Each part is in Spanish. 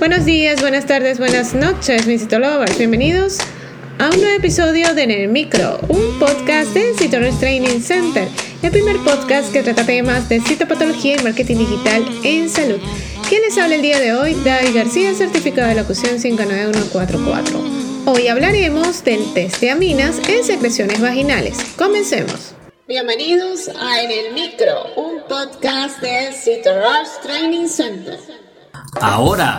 Buenos días, buenas tardes, buenas noches, mis citolovers. Bienvenidos a un nuevo episodio de En el Micro, un podcast de Citorus Training Center, el primer podcast que trata temas de citopatología y marketing digital en salud. ¿Quién les habla el día de hoy? David García, certificado de locución 59144. Hoy hablaremos del test de aminas en secreciones vaginales. Comencemos. Bienvenidos a En el Micro, un podcast de Citorus Training Center. Ahora,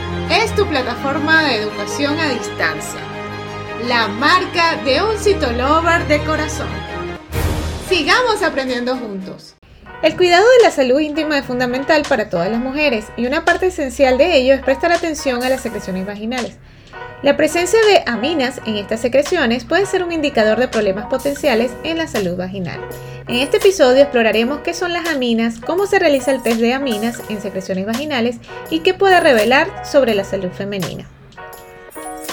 es tu plataforma de educación a distancia, la marca de un citolover de corazón. Sigamos aprendiendo juntos. El cuidado de la salud íntima es fundamental para todas las mujeres y una parte esencial de ello es prestar atención a las secreciones vaginales. La presencia de aminas en estas secreciones puede ser un indicador de problemas potenciales en la salud vaginal. En este episodio exploraremos qué son las aminas, cómo se realiza el test de aminas en secreciones vaginales y qué puede revelar sobre la salud femenina.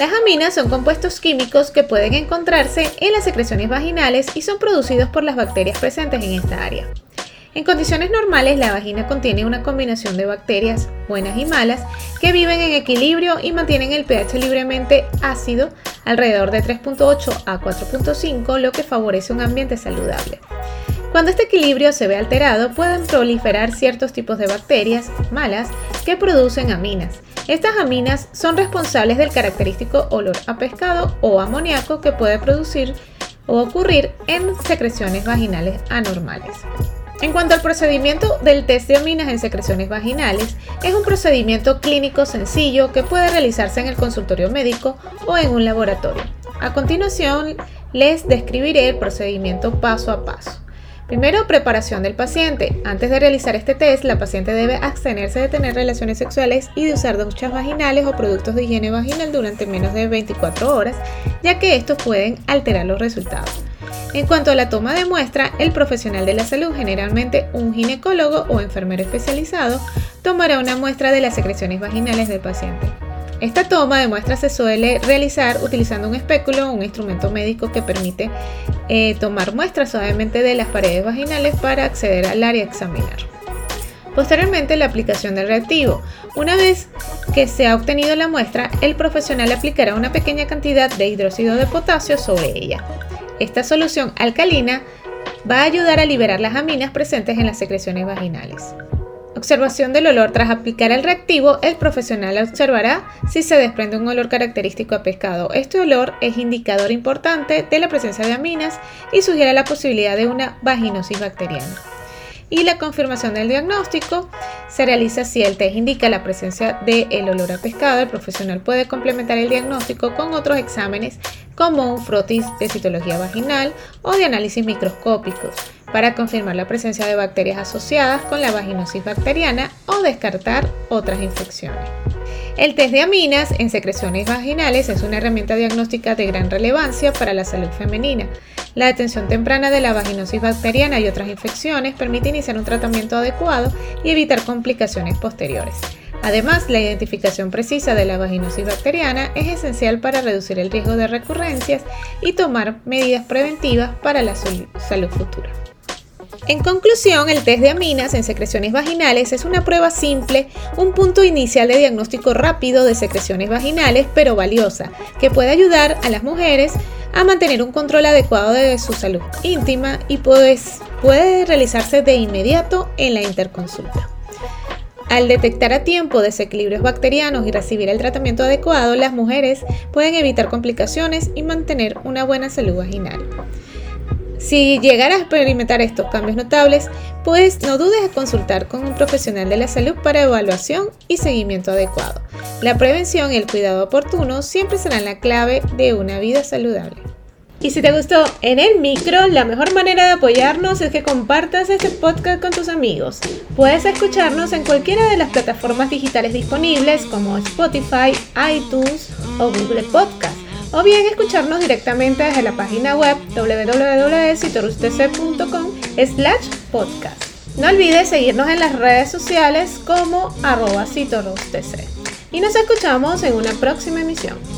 Las aminas son compuestos químicos que pueden encontrarse en las secreciones vaginales y son producidos por las bacterias presentes en esta área. En condiciones normales, la vagina contiene una combinación de bacterias buenas y malas que viven en equilibrio y mantienen el pH libremente ácido alrededor de 3.8 a 4.5, lo que favorece un ambiente saludable. Cuando este equilibrio se ve alterado, pueden proliferar ciertos tipos de bacterias malas que producen aminas. Estas aminas son responsables del característico olor a pescado o amoníaco que puede producir o ocurrir en secreciones vaginales anormales. En cuanto al procedimiento del test de aminas en secreciones vaginales, es un procedimiento clínico sencillo que puede realizarse en el consultorio médico o en un laboratorio. A continuación, les describiré el procedimiento paso a paso. Primero, preparación del paciente. Antes de realizar este test, la paciente debe abstenerse de tener relaciones sexuales y de usar duchas vaginales o productos de higiene vaginal durante menos de 24 horas, ya que estos pueden alterar los resultados. En cuanto a la toma de muestra, el profesional de la salud, generalmente un ginecólogo o enfermero especializado, tomará una muestra de las secreciones vaginales del paciente. Esta toma de muestra se suele realizar utilizando un espéculo o un instrumento médico que permite eh, tomar muestras suavemente de las paredes vaginales para acceder al área a examinar. Posteriormente, la aplicación del reactivo. Una vez que se ha obtenido la muestra, el profesional aplicará una pequeña cantidad de hidróxido de potasio sobre ella. Esta solución alcalina va a ayudar a liberar las aminas presentes en las secreciones vaginales. Observación del olor. Tras aplicar el reactivo, el profesional observará si se desprende un olor característico a pescado. Este olor es indicador importante de la presencia de aminas y sugiere la posibilidad de una vaginosis bacteriana y la confirmación del diagnóstico se realiza si el test indica la presencia del el olor a pescado. El profesional puede complementar el diagnóstico con otros exámenes como un frotis de citología vaginal o de análisis microscópicos para confirmar la presencia de bacterias asociadas con la vaginosis bacteriana o descartar otras infecciones. El test de aminas en secreciones vaginales es una herramienta diagnóstica de gran relevancia para la salud femenina. La detención temprana de la vaginosis bacteriana y otras infecciones permite iniciar un tratamiento adecuado y evitar complicaciones posteriores. Además, la identificación precisa de la vaginosis bacteriana es esencial para reducir el riesgo de recurrencias y tomar medidas preventivas para la salud futura. En conclusión, el test de aminas en secreciones vaginales es una prueba simple, un punto inicial de diagnóstico rápido de secreciones vaginales, pero valiosa, que puede ayudar a las mujeres a mantener un control adecuado de su salud íntima y puede realizarse de inmediato en la interconsulta. Al detectar a tiempo desequilibrios bacterianos y recibir el tratamiento adecuado, las mujeres pueden evitar complicaciones y mantener una buena salud vaginal. Si llegar a experimentar estos cambios notables, pues no dudes en consultar con un profesional de la salud para evaluación y seguimiento adecuado. La prevención y el cuidado oportuno siempre serán la clave de una vida saludable. Y si te gustó en el micro, la mejor manera de apoyarnos es que compartas este podcast con tus amigos. Puedes escucharnos en cualquiera de las plataformas digitales disponibles como Spotify, iTunes, o Google Podcast, o bien escucharnos directamente desde la página web www.citorustc.com slash podcast. No olvides seguirnos en las redes sociales como arroba Y nos escuchamos en una próxima emisión.